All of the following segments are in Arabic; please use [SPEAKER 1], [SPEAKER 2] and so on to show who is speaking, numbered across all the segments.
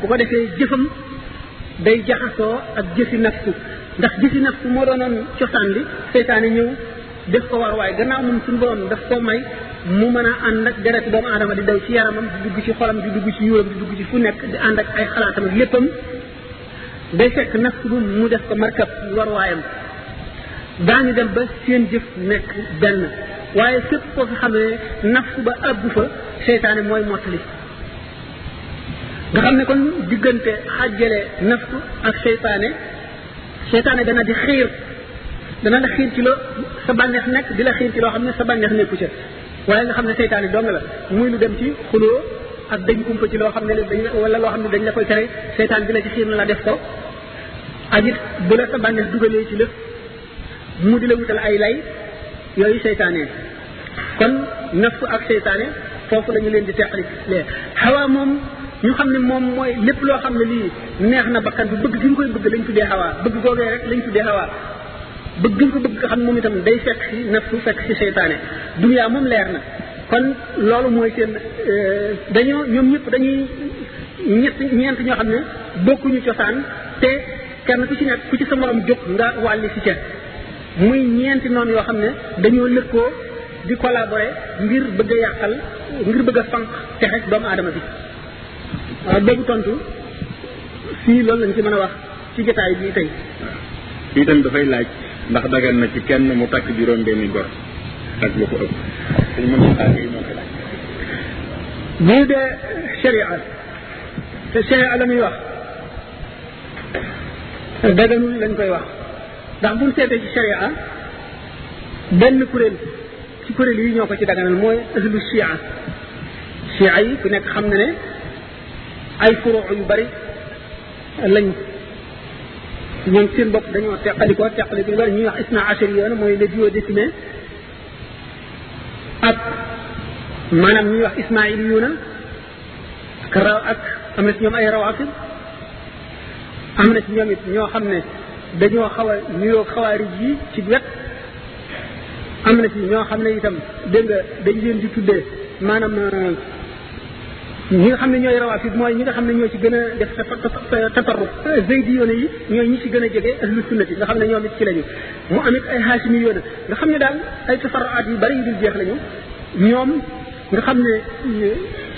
[SPEAKER 1] bu ko defee jëfam day jaxasoo ak jëfi nafsu. ndax jëfi nafsu moo doonoon cosaan li seytaane ñëw def ko war waaye gannaaw moom suñu borom daf ko may mu mën a ànd ak deret doomu aadama di daw ci yaramam di dugg ci xolam di dugg ci yuuram di dugg ci fu nekk di ànd ak ay xalaatam ak léppam. day fekk nafsu bu mu def ko markab war waayam. daañu dem ba seen jëf nekk benn. waaye fépp koo fi xamee nafsu ba àggu fa seytaane mooy mottali. Nga xam ne kon diggante xàjjale nafsu ak seytaane seytaane dana di xiir dana la xiir ci loo sa bànneex nekk di la xiir ci loo xam ne sa bànneex nekku ca waaye nga xam ne seytaane dong la muy lu dem ci xuloo ak dañ kumpa ci loo xam ne dañ wala loo xam ne dañ la koy tere seytaan bi la ci xiir na la def ko ak it bu la sa bànneex dugalee ci lépp mu di la wutal ay lay yooyu seytaane kon nafsu ak seytaane foofu la ñu leen di teqali lee xawaa moom ñu xam ne moom mooy lépp loo xam ne lii neex na bakkan bi bëgg gi ñu koy bëgg lañ tuddee xawaa bëgg googee rek lañ tuddee xawaa bëgg gi ñu ko bëgg nga xam ne moom itam day fekk si nafsu fekk seytaane. duniyaa moom leer na. kon loolu mooy seen dañoo ñoom ñëpp dañuy ñett ñeent ñoo xam ne bokkuñu cosaan te kenn ku ci nekk ku ci sa morom jóg nga wàlli si ca. muy ñeenti noonu yoo xam ne dañoo lëkkoo di collaborer ngir bëgg a yàqal ngir bëgg a fanq texe doomu aadama bi. Waaw boobu tontu fii loolu lañ ci mën a wax ci jotaay bii tey
[SPEAKER 2] fii tam dafay laaj ndax dagan na ci kenn mu takk juróom benni gor ak lu ko ëpp dañ mën xaar yi moo koy laaj
[SPEAKER 1] bii de sharia te sharia la muy wax daganul lañ koy wax ndax buñ seetee ci sharia benn kuréel ci kuréel yi ñoo ko ci daganal mooy ahlu shia shia yi ku nekk xam na ne ay furuu yu bari lañ ñoom seen bopp dañoo teqalikoo teqaliko yu bari ñuy wax isna achari yoon mooy le duo décimé ak maanaam ñuy wax ismail yuuna ak raw ak am na ci ñoom ay rawafid am na ci ñoom it ñoo xam ne dañoo xaw a niroo xawaarij yi ci wet am na ci ñoo xam ne itam dégg nga dañ leen di tuddee maanaam ñi nga xam ne ñooy rawaafid mooy ñi nga xam ne ñoo ci gën a def tafarruq zaydi yoone yi ñooy ñi ci gën a jege ahlu sunnati nga xam ne ñoom it ci lañu mu amit ay haashimi yoone nga xam ne daal ay tafarruaat yu bari yu dul jeex lañu ñoom nga xam ne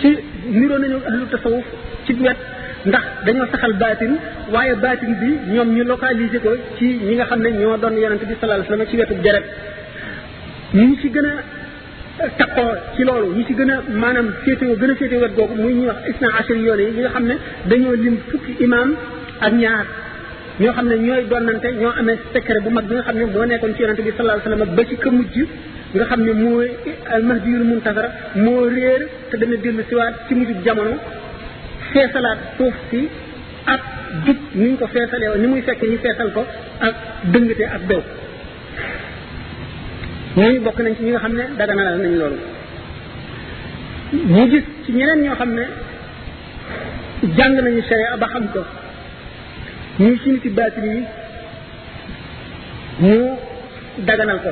[SPEAKER 1] ci niroo nañu ahlu tasawuf ci wet ndax dañoo saxal baatin waaye baatin bi ñoom ñu localiser ko ci ñi nga xam ne ñoo doon yonente bi sallallahu alayhi wasallam ci wetu deret ñi ci gën a taqoo ci loolu. ñi ci gën a maanaam féetewoo gën a féetewoo wet googu muy ñuy wax isna ashari yoone yi ñi nga xam ne dañoo lim fukki imaam ak ñaar. ñoo xam ne ñooy donnante ñoo amee secret bu mag bi nga xam ne moo nekkoon ci yonente bi sallallahu alayhi wasallam ba ci mujj nga xam ne mooy al mahdiyul muntazar moo réer te dana dellusiwaat ci mujjub jamono. feesalaat suuf si ak jub ni ko feesalee ni muy fekk ñu feesal ko ak dëngate ak bew. Ñooñu bokk nañ ci ñi nga xam ne daganalal nañ loolu ñu gis ci ñeneen ñoo xam ne jàng nañu sharia ba xam ko ñuy ci niti baatin yi ñu daganal ko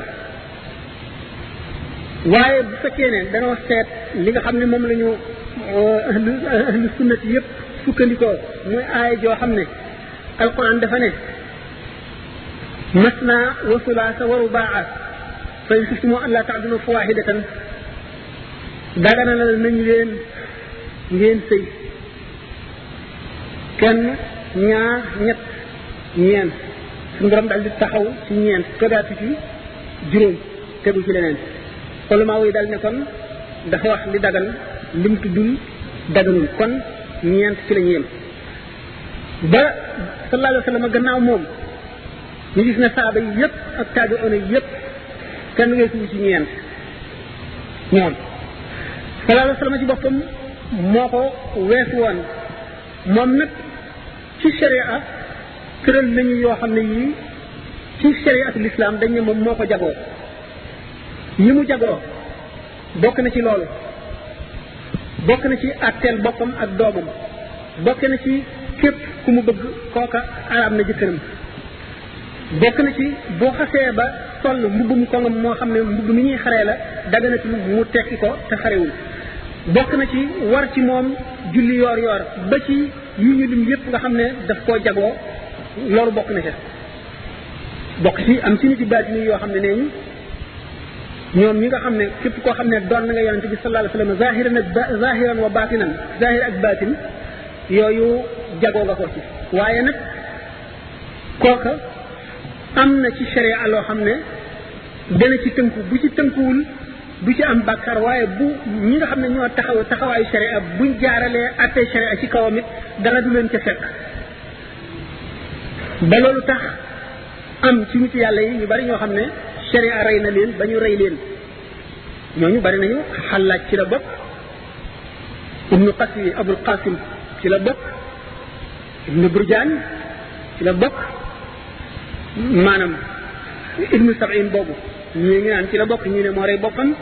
[SPEAKER 1] waaye bu fekkee ne danoo seet li nga xam ne moom la ñu ahlu sunnati yëpp sukkandikoo muy aaya joo xam ne alquran dafa ne masna wa sulaasa wa rubaa fa in xiftumu an laa taadilu fa waahidatan daganalal nañ leen ngeen sëy kenn ñaar ñett ñeent suñu borom daal di taxaw ci ñeent tegaatu ci juróom tegu ci leneen ulamaa yi dal ne kon dafa wax li dagan lim tuddul daganul kon ñeent ci la ñu yem ba sallallahu alayhi wa sallam gannaaw moom ñu gis ne saaba yi yëpp ak taabi'oona yi yëpp kenn weesuwu ci ñeent. Ñoom. Sallallahu alayhi ci boppam moo ko weesu woon. Moom nag ci sharia tëral nañu yoo xam ne yii ci shariatul islam dañ ne moom moo ko jagoo. Yi mu jagoo bokk na ci loolu. Bokk na ci atteel boppam ak doomam. Bokk na ci képp ku mu bëgg kooka araam na jëkkëram. Bokk na ci boo xasee ba sol mbubbum kongam moo xam ne mbubb mi ñuy xaree la daganatul mu tekki ko te xarewul. Bokk na ci war ci moom julli yoor yoor ba ci yi ñu lim yépp nga xam ne daf koo jagoo loolu bokk na ca. Bokk ci am ci nit yi baatini yoo xam ne nee ñu ñoom ñi nga xam ne képp koo xam ne doon na nga yonente bi sallallahu alayhi wasallam zahiran ak zahiran wa batinan zahir ak batin yooyu jagoo nga ko ci. Waaye nag kooka am na ci sharia loo xam ne dana ci tënku. bu ci tënkuwul du ci am bàkkaar waaye bu ñi nga xam ne ñoo taxaw taxawaayu sharia buñ jaaralee attee sharia ci kawam it dara du leen ca fekk. ba loolu tax am ci nit yàlla yi ñu bari ñoo xam ne sharia rey na leen ba ñu rey leen. ñooñu bari nañu xalaaj ci la bokk ibnu qasi abul qasim ci la bokk ibnu burjaan ci la bokk maanaam ibnu sabin boobu ñii ngi naan ci la bokk ñii ne moo rey boppam.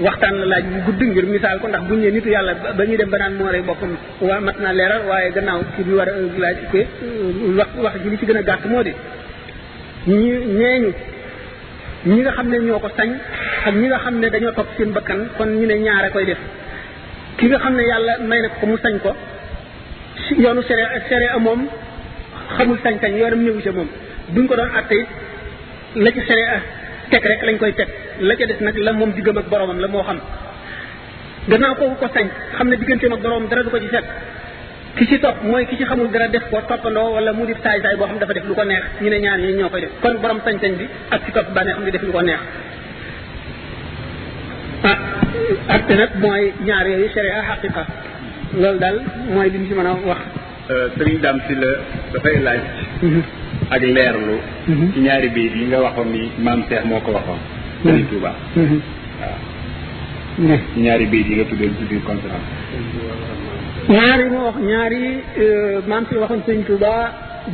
[SPEAKER 1] waxtaan la laaj bu gudd ngir misaal ko ndax buñ ne nitu yàlla ba ñuy dem ba naan moo rey boppam waa mat naa leeral waaye gannaaw ci bi war a laaj ko wax wax ji li ci gën a gàtt moo di ñi ñeeñu ñi nga xam ne ñoo ko sañ ak ñi nga xam ne dañoo topp seen bakkan kon ñu ne ñaare koy def. ki nga xam ne yàlla may na ko mu sañ ko yoonu sere sere moom xamul sañ-sañ yoonam ñëwu ca moom. Duñ ko doon atte it la ci sere teg rek lañ koy teg. La ca des nag la moom diggam ak boromam la moo xam. Gannaaw kooku ko sañ xam ne digganteem ak boromam dara du ko ci fekk. Ki ci topp mooy ki ci xamul dara def ko toppandoo wala mu di saay saay boo xam dafa def lu ko neex. Ñu ne ñaar ñi ñoo koy def. Kon borom sañ-sañ bi ak ci topp bànneex xam di def lu ko neex. Ah atte nag mooy ñaar yooyu sharia xaqiqa loolu daal mooy li ci mën a wax.
[SPEAKER 2] Sëriñ Dame si la dafay laaj. Ak leerlu ci ñaari bayit yi nga waxoon ni maam Cheikh moo ko waxoon sëriñ Touba waaw ci ñaari bayit yi nga tuddee ci biir conférence
[SPEAKER 1] ñaari mu wax ñaari maam si waxoon sëñ Touba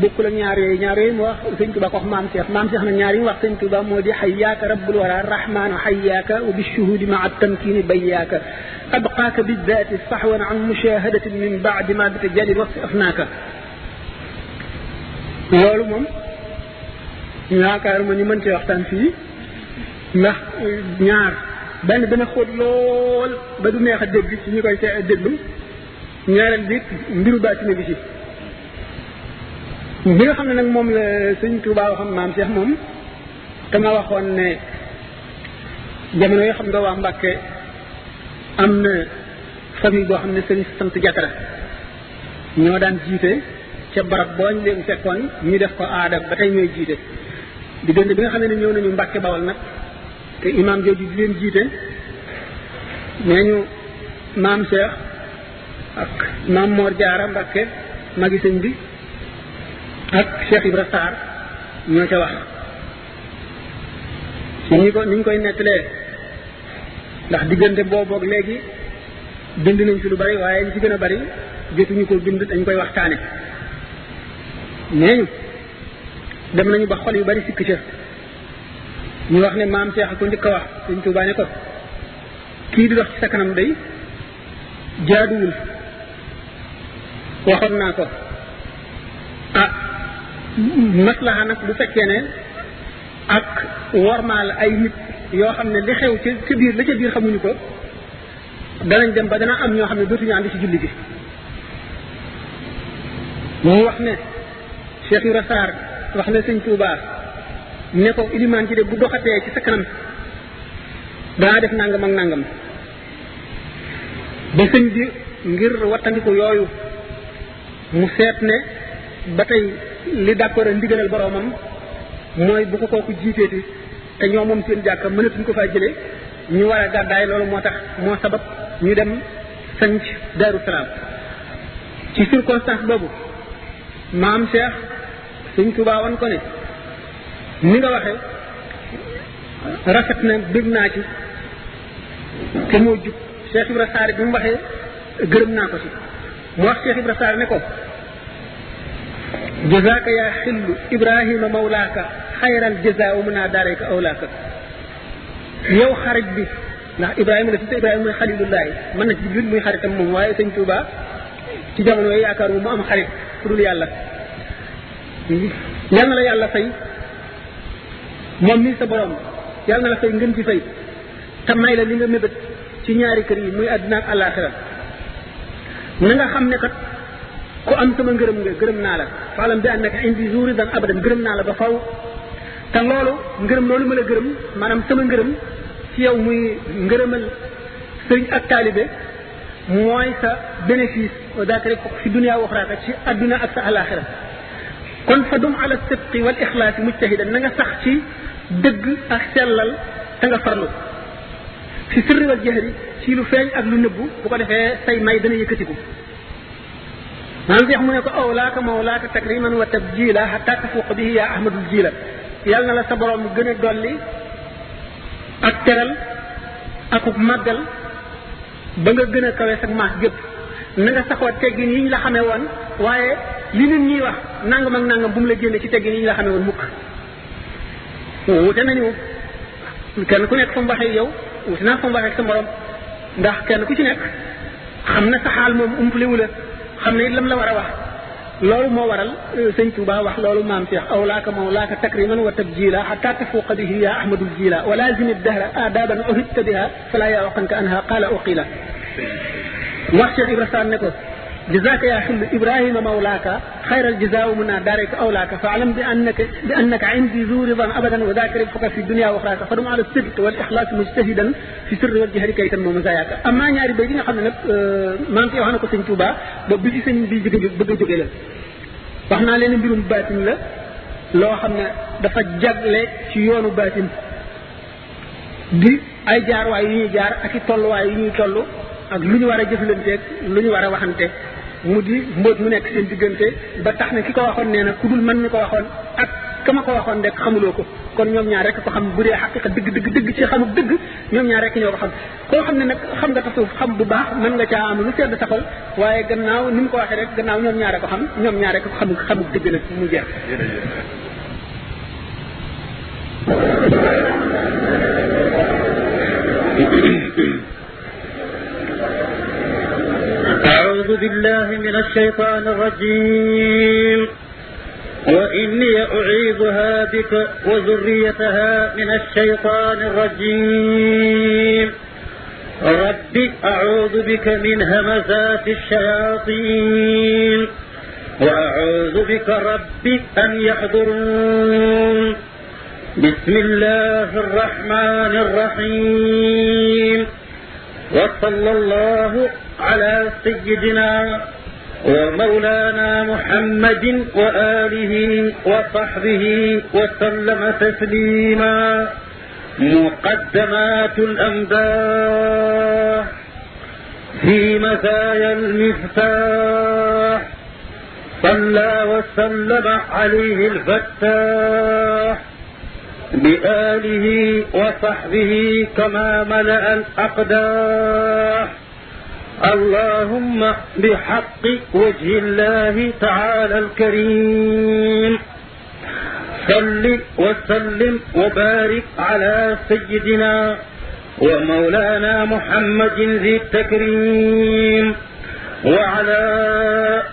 [SPEAKER 1] bokkul ak ñaar yooyu ñaar yooyu mu wax sëñ Touba ko wax maam Cheikh maam Cheikh nag ñaar yi mu wax sëñ Touba moo di xayyaaka rabbul wara rahmaanu xayyaaka wa bishuhudi maa tamkini bayyaaka abqaaka bidaati saxwan an mushahadatin min baadi ma bitajalli waqti afnaaka loolu moom yaakaar ma ñu mën cee waxtaan fii ndax ñaar benn dana xóot lool ba du neex a dégg ci ñu koy déglu ñaareel bi mbiru baatine bi ci bi nga xam ne nag moom la sëñ Tuubaa waxam maam Cheikh moom dama waxoon ne jamono yoo xam nga waa Mbàkke am na famille boo xam ne sëriñ sant jatara ñoo daan jiite ca barab boo ñu leen fekkoon ñu def ko aada ba tey ñooy jiite. diggante bi nga xam ne ñëw nañu Mbàkke Bawal nag te imaam jooju di leen jiite nee ñu maam Cheikh ak maam Mor Jaara Mbàkke magi sëñ bi ak Cheikh Ibra Sarr ñoo ca wax. ci ñu ko ni ñu koy nettalee ndax diggante boobu léegi bind nañ fi lu bari waaye li ci gën a bari jotuñu ko bind dañ koy waxtaane. Nee ñu dem nañu ba xol yu bari sikk ca. ñu wax ne maam Cheikh ko njëkk a wax Sëñ Tuubaa ko kii di dox ci sa kanam day jaaduwul. waxoon naa ko. ah maslaha nag bu fekkee ne ak wormaal ay nit yoo xam ne li xew ca ca biir la ca biir xamuñu ko danañ dem ba dana am ñoo xam ne dootuñu ànd ci julli gi. mu wax ne Cheikh Ibra Sarr wax ne sëñ Touba ne ko ilimaan ci de bu doxatee ci sa kanam danaa def nangam ak nangam. Ba sëñ bi ngir wattandiku yooyu mu seet ne ba tey li d'accord ndigalal boroomam mooy bu ko kooku jiiteeti te ñoo moom seen jàkka mënatuñ ko faa jële ñu war a gàddaay loolu moo tax moo sabab ñu dem sanc Daaru Salaam. Ci circonstance boobu maam Cheikh Sëñ Tuubaa wan ko ne ni nga waxe rafet na bég naa ci te moo jub. Cheikh Ibra Sarr naa ko ci. Wax Cheikh Ibra Sarr ne ko jazaaka yaa xillu ibrahima mawlaaka xayral jazaa wa mun naa daarayka awlaaka. Yow xarit bi ndax ibrahima la si ibrahima mooy xalilullahi mën na ci jublit muy xaritam moom waaye sëñ Tuuba ci jamono yooyu yaakaar mu am xarit ku dul yàlla. Yal na la yàlla fay. Moom mii sa borom. Yal na la fay ngeen ci fay. Te la li nga mébét ci ñaari kër yi muy àddina ak àllaaxira. Na nga xam ne kat ku am sama ngërëm nga gërëm naa la. Faalam bi annaka indi zuri dan abadan gërëm naa la ba faw. Te loolu ngërëm loolu ma la gërëm maanaam sama ngërëm ci yow muy ngërëmal sëriñ ak taalibe mooy sa bénéfice. Daaka rek fi dunia wa ci àdduna ak sa alaxira kon fa dum ala sidqi wal ixlaasi mujtahidan nga sax ci dëgg ak sellal te nga farlu fi sirri wal jahri ci lu feeñ ak lu nëbbu bu ko defee say may dana yëkkatiku maanaam seex mu ne ko awlaaka mawlaaka takriman wa tabjila xata tafuq bihi yaa ahmadul jila yàlla na la sa borom gën a dolli ak teral akub màggal ba nga gën a kawe sa maas gépp nga saxoo teggin yi ñu la xamee woon waaye li nit ñuy wax nangam ak nangam bu mu la génne ci teggin yi ñu la xamee woon mukk wute nañu kenn ku nekk fa mu waxee yow wuti naa fa mu waxee sa morom ndax kenn ku ci nekk xam na sa xaal moom umpaliwu la xam ne lam la war a wax loolu moo waral sëñ Tuba wax loolu maam Cheikh awlaaka mawlaaka takriman wa tabjila xata tafuqa bihi ya ahmadul jila wa lazim dahra adaban uhidta biha fala yawqanka anha qala uqila wax Cheikh Ibra Sall ne ko جزاك يا حلم إبراهيم مولاك خير الجزاء منا دارك أولاك. فاعلم بأنك, بأنك عندي ذو رضا أبدا وذاكر فك في الدنيا وأخراك فرم على الصدق والإخلاص مجتهدا في سر وجهه كي تنمو مزاياك. أما ياري بيدينا خلنا نب آه، مانتي أوهانا قسن توبا ببجي سن بيجي بيجي بيجي بيجي لين بيرو باتن لا لو خمنا دفا جاغلي سي يونو باتن. دي أي جار وأي ني جار أكي تولو وأي ني تولو. ak luñu wara jëfëlante ak luñu wara waxante mu di mbóot mu nekk seen diggante ba tax na ki ko waxoon nee na ku dul man mi ko waxoon ak ka ma ko waxoon rek xamuloo ko. kon ñoom ñaar rek ko xam bu dee xaqiqa dëgg dëgg dëgg ci xamuk dëgg ñoom ñaar rek ñoo ko xam. koo xam ne nag xam nga tasawuf xam bu baax mën nga caa am lu sedd sa xol waaye gannaaw ni mu ko waxee rek gannaaw ñoom ñaar ko xam ñoom ñaar rek ko xam xamuk dëgg nag mu jeex.
[SPEAKER 3] أعوذ بالله من الشيطان الرجيم. وإني أعيذها بك وذريتها من الشيطان الرجيم. رب أعوذ بك من همزات الشياطين. وأعوذ بك رب أن يحضرون. بسم الله الرحمن الرحيم. وصلى الله على سيدنا ومولانا محمد وآله وصحبه وسلم تسليما. مقدمات الأمداح في مزايا المفتاح. صلى وسلم عليه الفتاح. بآله وصحبه كما ملأ الأقداح. اللهم بحق وجه الله تعالى الكريم. صل وسلم وبارك على سيدنا ومولانا محمد ذي التكريم. وعلى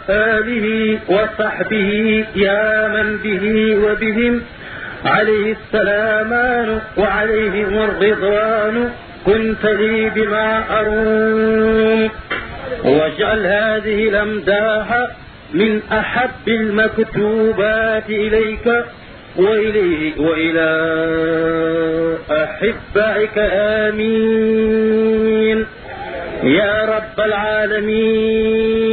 [SPEAKER 3] آله وصحبه يا من به وبهم عليه السلامان وعليهم الرضوان كنت لي بما أروم. واجعل هذه الأمداح من أحب المكتوبات إليك وإليه وإلى أحبائك آمين. يا رب العالمين.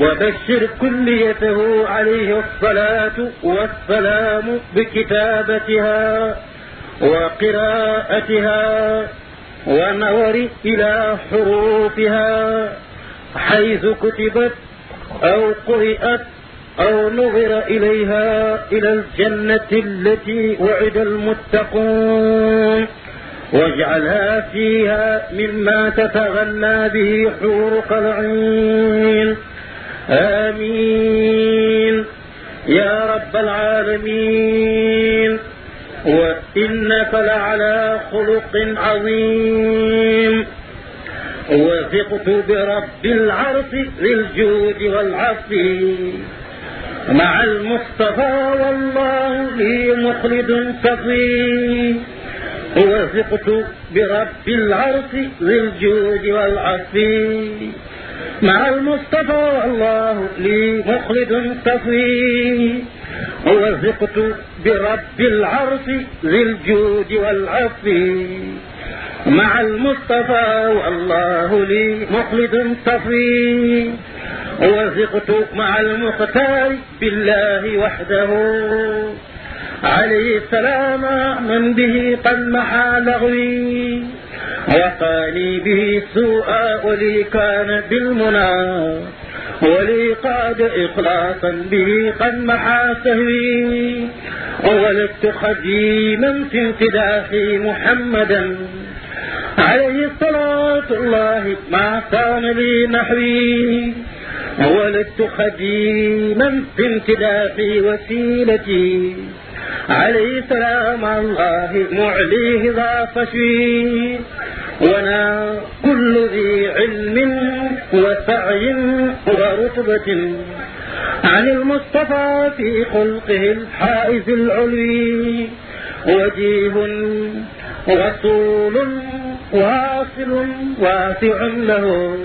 [SPEAKER 3] وبشر كليته عليه الصلاة والسلام بكتابتها وقراءتها ونظر إلى حروفها حيث كتبت أو قرئت أو نظر إليها إلى الجنة التي وعد المتقون واجعلها فيها مما تتغنى به حورك العين آمين. يا رب العالمين وإنك لعلى خلق عظيم. وثقت برب العرش للجود والعفو مع المصطفى والله لي مخلد صفي وثقت برب العرش للجود والعفو مع المصطفى الله لي مخلد صفي وثقت برب العرش ذي الجود والعفو. مع المصطفى والله لي مخلد صفي وثقت مع المختار بالله وحده. عليه السلام من به قد محى لغوي. وقاني به سوءا ولي كان بالمنى ولي قاد إخلاصا به قد محى سهوي. ولدت خديما في امتداحي محمدا عليه الصلاة الله ما كان لي نحوي. ولدت خديما في امتداحي وسيلتي. عليه سلام الله معليه ذا فشي وأنا كل ذي علم وسعي ورتبة عن المصطفى في خلقه الحائز العلوي. وجيه رسول واصل واسع له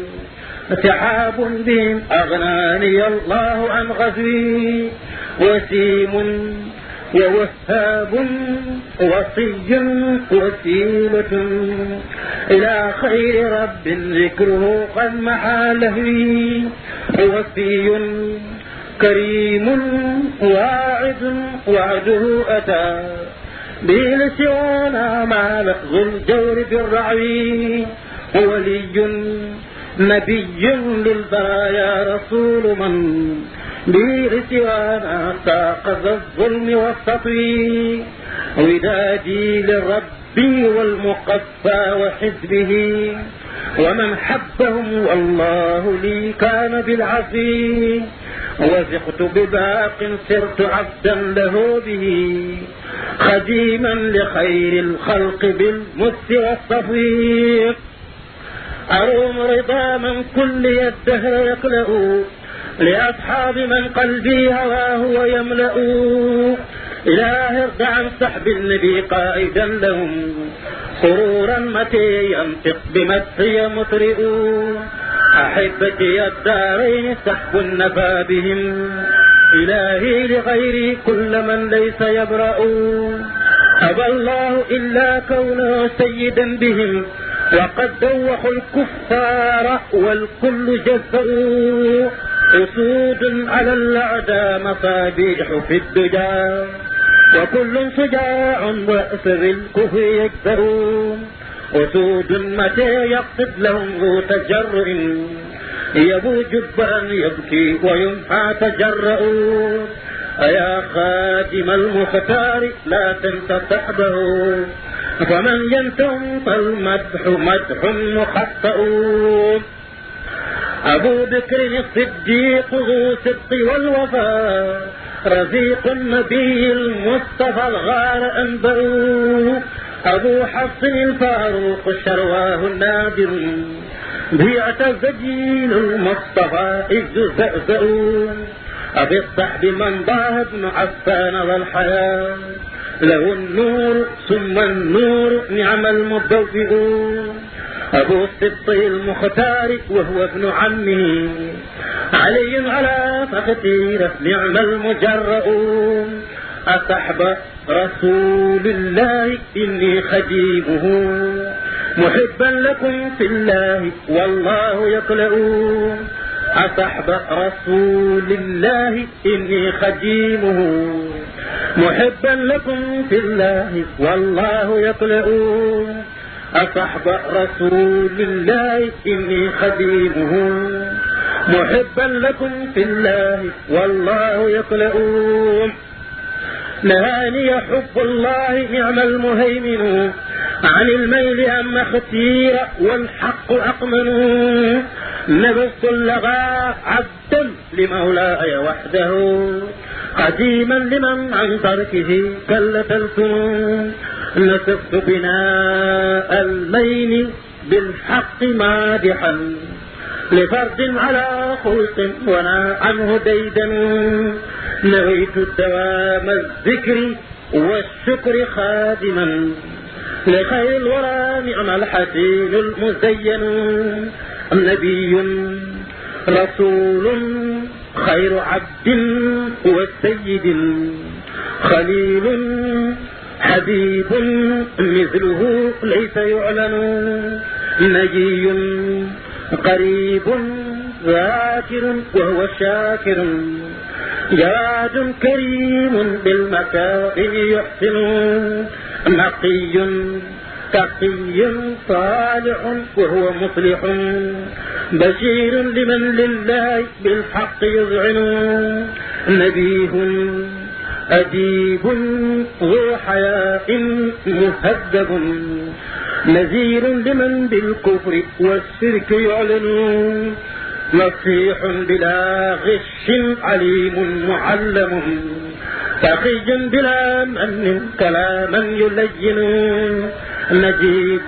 [SPEAKER 3] سحاب بهم أغناني الله عن غزوي. وسيم ووهاب وصي وسيلة إلى خير رب ذكره قد محى لهوي وفي كريم واعد وعده أتى. لسوانا مع لفظ الجور بالرعوي ولي نبي للبرايا رسول من. به سوانا ساق ذا الظلم والسطوي ودادي لربي والمقفى وحزبه. ومن حبهم والله لي كان بالعفي وثقت بباق سرت عبدا له به. خديما لخير الخلق بالمس والصفي أروم رضا من كل الدهر يقلأ. لأصحاب من قلبي هواه ويملأ إله ارض عن سحب النبي قائدا لهم. سرورا متى ينطق بمدحي مطرئ. أحبتي الدارين سحب النفى بهم. إلهي لغيري كل من ليس يبرأ. أبى الله إلا كونه سيدا بهم. وقد دوخوا الكفار والكل جزأوا أسود على الأعداء مصابيح في الدجى وكل شجاع وأسر الكفر يكثرون أسود متى يقصد لهم ذو تجرع يبو جبا يبكي ويمحى تجرؤون. أيا خادم المختار لا تنس صحبه. فمن ينتم فالمدح مدح مخطئ أبو بكر الصديق ذو صدق والوفاء رفيق النبي المصطفى الغار أنبأ. أبو حفص الفاروق شرواه النادر. بيعت زجيل المصطفى إذ زأزأون أبي الصحب من ضاه ابن عفان والحياة. له النور ثم النور نعم المضوئون أبو السبط المختار وهو ابن عمه. علي على فختيرة نعم المجرؤون. أصحب رسول الله إني خديمه. محبا لكم في الله والله يقلؤون أصحب رسول الله إني خديمه. محبا لكم في الله والله يقلؤون أصحب رسول الله إني خديمه. محبا لكم في الله والله يقلؤون نهاني حب الله نعم المهيمن. عن الميل أما اختير والحق أقمن. نبست اللغى عبدا لمولاي وحده. قديما لمن عن تركه كلت الفنون نسفت بناء الليل بالحق مادحا لفرد على خلق ونا عنه ديدا نويت الدوام الذكر والشكر خادما لخير الورى نعم الحسين المزين. نبي رسول خير عبد والسيد خليل حبيب مثله ليس يعلن نجي قريب ذاكر وهو شاكر جواد كريم بالمكارم يحسن نقي تقي صالح وهو مصلح بشير لمن لله بالحق يذعن نبيه أديب ذو حياء مهذب نذير لمن بالكفر والشرك يعلن. نصيح بلا غش عليم معلم تقي بلا من كلاما يلين. نجيب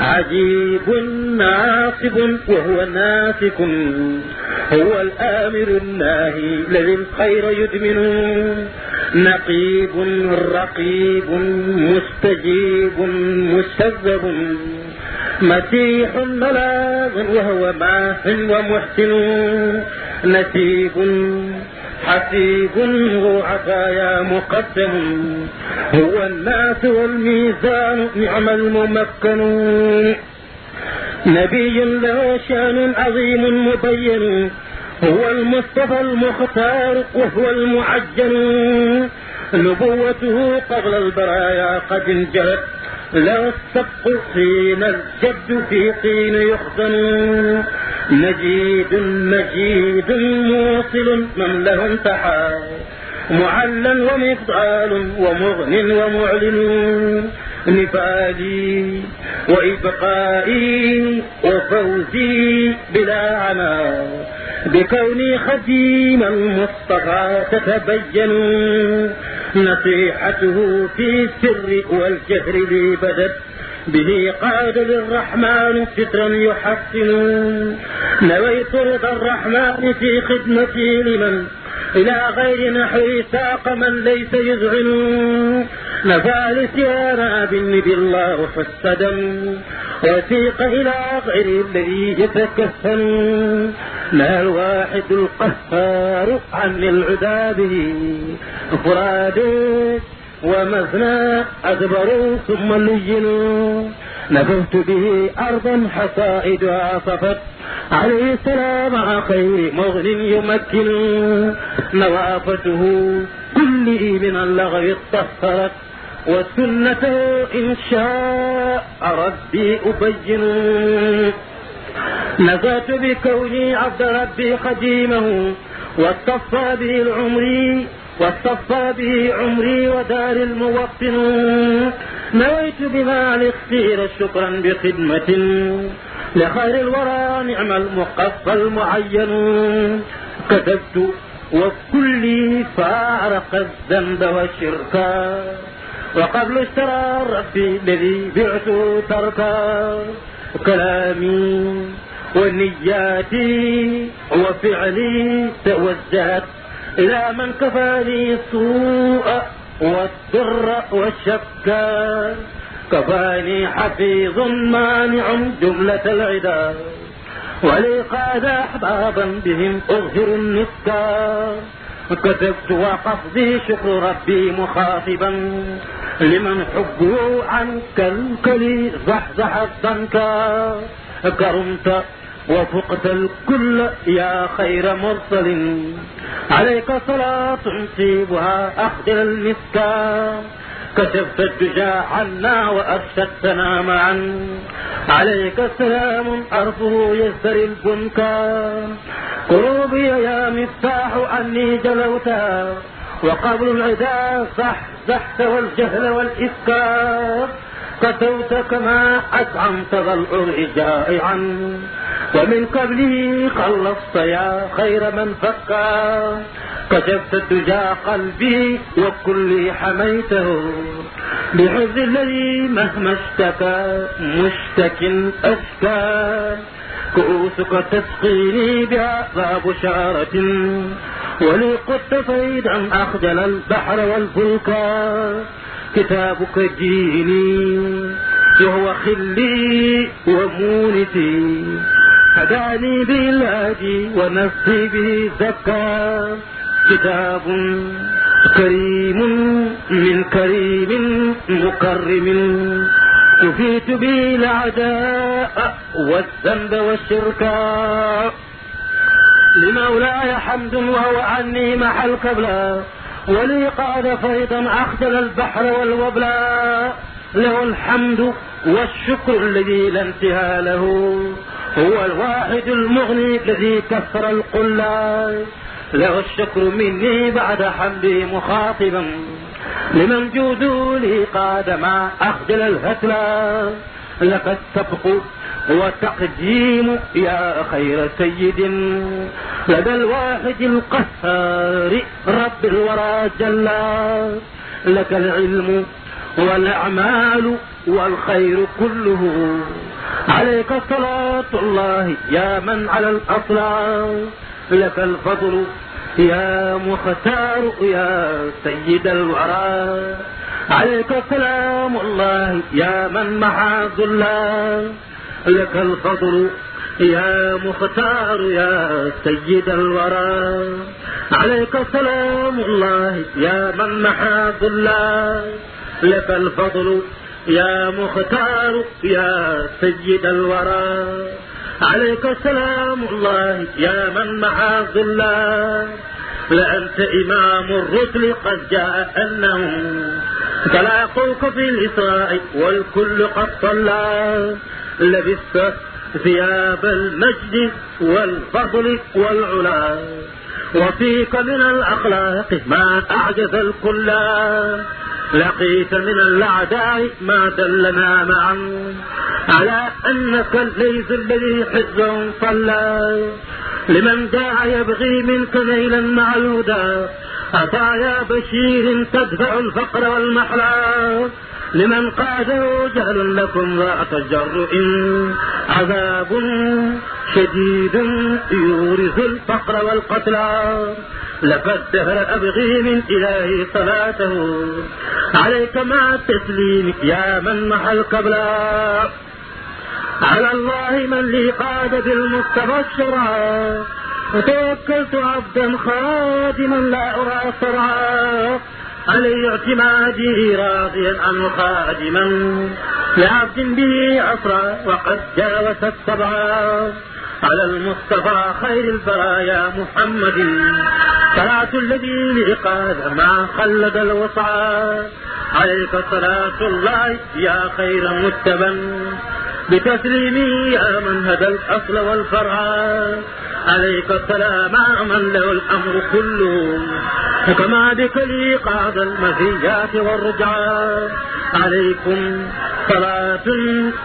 [SPEAKER 3] عجيب ناصب وهو ناسك. هو الآمر الناهي الذي الخير يدمن. نقيب رقيب مستجيب مستذب. مسيح ملاذ وهو ماح ومحسن. نسيب حسيب ذو عطايا مقدم. هو الناس والميزان نعم الممكن. نبي له شأن عظيم مبين. هو المصطفى المختار وهو المعجن نبوته قبل البرايا قد انجلت. له السبق حين الجد في طين يخزن نجيد مجيد موصل من له انتحى معلا ومفضال ومغن ومعلن نفالي وإبقائي وفوزي بلا عمى. بكوني خديم المصطفى تتبين نصيحته في السر والجهر لي بدت به قاد للرحمن سترا يحسن. نويت رضا الرحمن في خدمتي لمن إلى غير نحو ساق من ليس يذعن نفى لسيانا بالنبي الله فالسدم وسيق إلى غير الذي يتكفن لا الواحد القهار عن العذاب فراد ومثنى أدبروا ثم لينوا نفذت به أرضا حصائدها صفت عليه السلام على خير مغن يمكن. نوافته كله من اللغو اطهرت والسنة إن شاء ربي أبين. نزات بكوني عبد ربي قديمه واصطفى به العمري واصطفى به عمري ودار الموطن. نويت بما الاختير شكرا بخدمة لخير الورى نعم المقفى المعين. كتبت وكلي فارق الذنب والشركا وقبل اشترى ربي الذي بعت تركا. كلامي ونياتي وفعلي توجهت إلى من كفاني السوء والسر والشكا كفاني حفيظ مانع جملة العدا ولي قاد أحبابا بهم أظهر النسكا كتبت وقصدي شكر ربي مخاطبا لمن حبه عنك الكلي زحزح الضنكا كرمت وفقت الكل يا خير مرسل. عليك صلاة تصيبها أخدر المسكا كشفت الدجى عنا وأرشدتنا معا عليك سلام أرفه يزدري البنكا قلوبي يا مفتاح عني جلوتا. وقبل العدا زحزحت والجهل والإفكار كسوت كما أزعمت العرع جائعا ومن قبله خلصت يا خير من فكا كشفت الدجى قلبي وكلي حميته. بحفظ الذي مهما اشتكى مشتك أشكى. كؤوسك تسقيني بها بشارة ولي قدت فيدا أخجل البحر والفلكا كتابك ديني وهو خلي ومونتي. هداني بالهدي ونفسي به زكى كتاب كريم من كريم مكرم. كفيت به الأعداء والذنب والشركاء. لمولاي حمد وهو عني محل قبلا ولي قاد فيضا أخجل البحر والوبلا له الحمد والشكر الذي لا انتهى له. هو الواحد المغني الذي كسر القلا له الشكر مني بعد حمدي مخاطبا. لمن جوده لي قاد ما أخجل الهتلا لك السبق وتقديم يا خير سيد. لدى الواحد القهار رب الورى جلا لك العلم والأعمال والخير كله. عليك صلاة الله يا من على الأطلال. لك الفضل يا مختار يا سيد الورى. عليك سلام الله يا من محاذ الله لك الفضل يا مختار يا سيد الورى. عليك سلام الله يا من محاذ الله. لك الفضل يا مختار يا سيد الورى. عليك سلام الله يا من معاذ الله. لأنت إمام الرسل قد جاء أنهم تلاقوك في الإسراء والكل قد صلى. لبست ثياب المجد والفضل والعلا. وفيك من الأخلاق ما أعجز الكل. لقيت من الأعداء ما دلنا معا. على أنك ليس الذي حزب صلى لمن داع يبغي منك نيلا مع الهدى. عطايا بشير تدفع الفقر والمحلى. لمن قاده جهل لكم ذات جرء عذاب شديد يورث الفقر والقتلى لك الدهر أبغي من إلهي صلاته. عليك مع التسليم يا من محل قبلا على الله من لي قاد بالمصطفى الشرع وتوكلت عبدا خادما لا أرى صرعا علي اعتمادي راضيا عنه خادما لعبد به عصرا وقد جاوز السبعا على المصطفى خير البرايا محمد. صلاة الذي لإقاد ما خلد الوسعى عليك صلاة الله يا خير متبا بتسليمي يا من هدى الأصل والفرع. عليك السلام من له الأمر كله. كما بك لي قاد المزيات والرجعات عليكم صلاة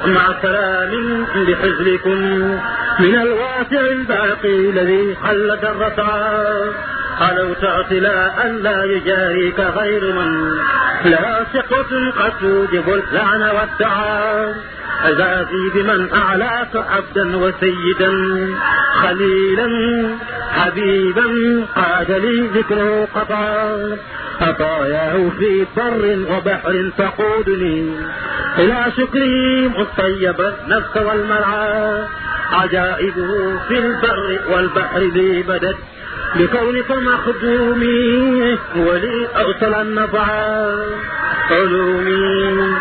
[SPEAKER 3] مع سلام بحزبكم من الواسع الباقي الذي خلد الرفع علوت اعتلاء لا يجاريك غير من. لا ثقة قد توجب اللعن والدعاء عزازي بمن أعلاك عبدا وسيدا خليلا حبيبا قاد لي ذكره قطعا عطاياه في بر وبحر تقودني. إلى شكره مطيب النفس والمرعى. عجائبه في البر والبحر لي بدت. بكونك مخدومي ولي أوصل النفعا علومي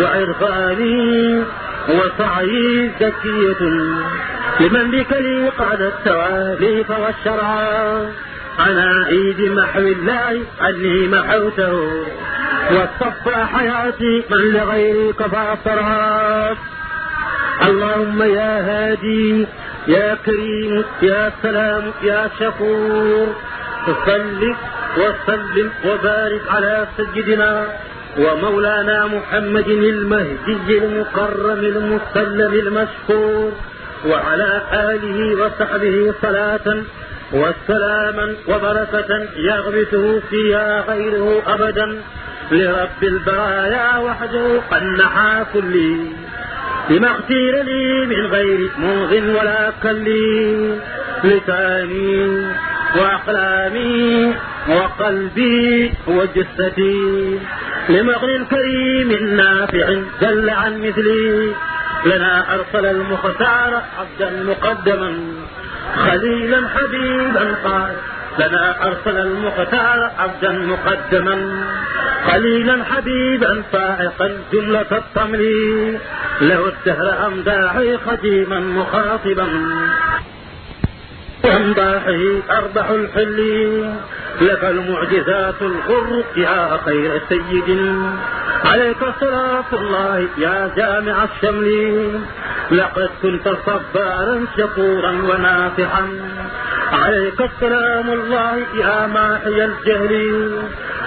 [SPEAKER 3] وعرفاني وسعي زكية لمن بك لي قاد التواليف والشرع على عيد محو الله عني محوته واصطفى حياتي من لغيري صرعا اللهم يا هادي يا كريم يا سلام يا شكور. صل وسلم وبارك على سيدنا ومولانا محمد المهدي المكرم المسلم المشكور وعلى آله وصحبه صلاة وسلاما وبركة يغبطه فيها غيره أبدا. لرب البرايا وحده قد نحى كلي. لما اختير لي من غير موغ ولا كلي لساني وأقلامي وقلبي وجثتي. لمغن كريم نافع جل عن مثلي لنا أرسل المختار عبدا مقدما خليلا حبيبا قال لنا أرسل المختار عبدا مقدما قليلا حبيبا فائقا جملة التملي له الدهر أمداحي قديما مخاطبا. وامداحه أربح الحل لك المعجزات الغر يا خير سيد عليك صلاة الله يا جامع الشمل لقد كنت صبارا شكورا ونافحا عليك السلام الله يا ماحي الجهل.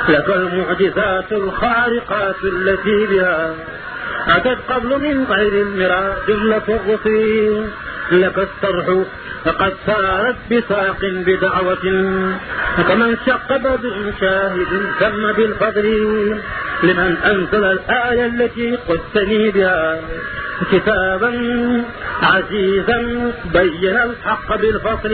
[SPEAKER 3] لك المعجزات الخارقات التي بها أتت قبل من غير المرى جملة الرسل لك الصرح فقد سارت بساق بدعوة. كمن شق بدر شاهد تم بالفضل. لمن أنزل الآية التي قدتني بها. كتابا عزيزا بين الحق بالفصل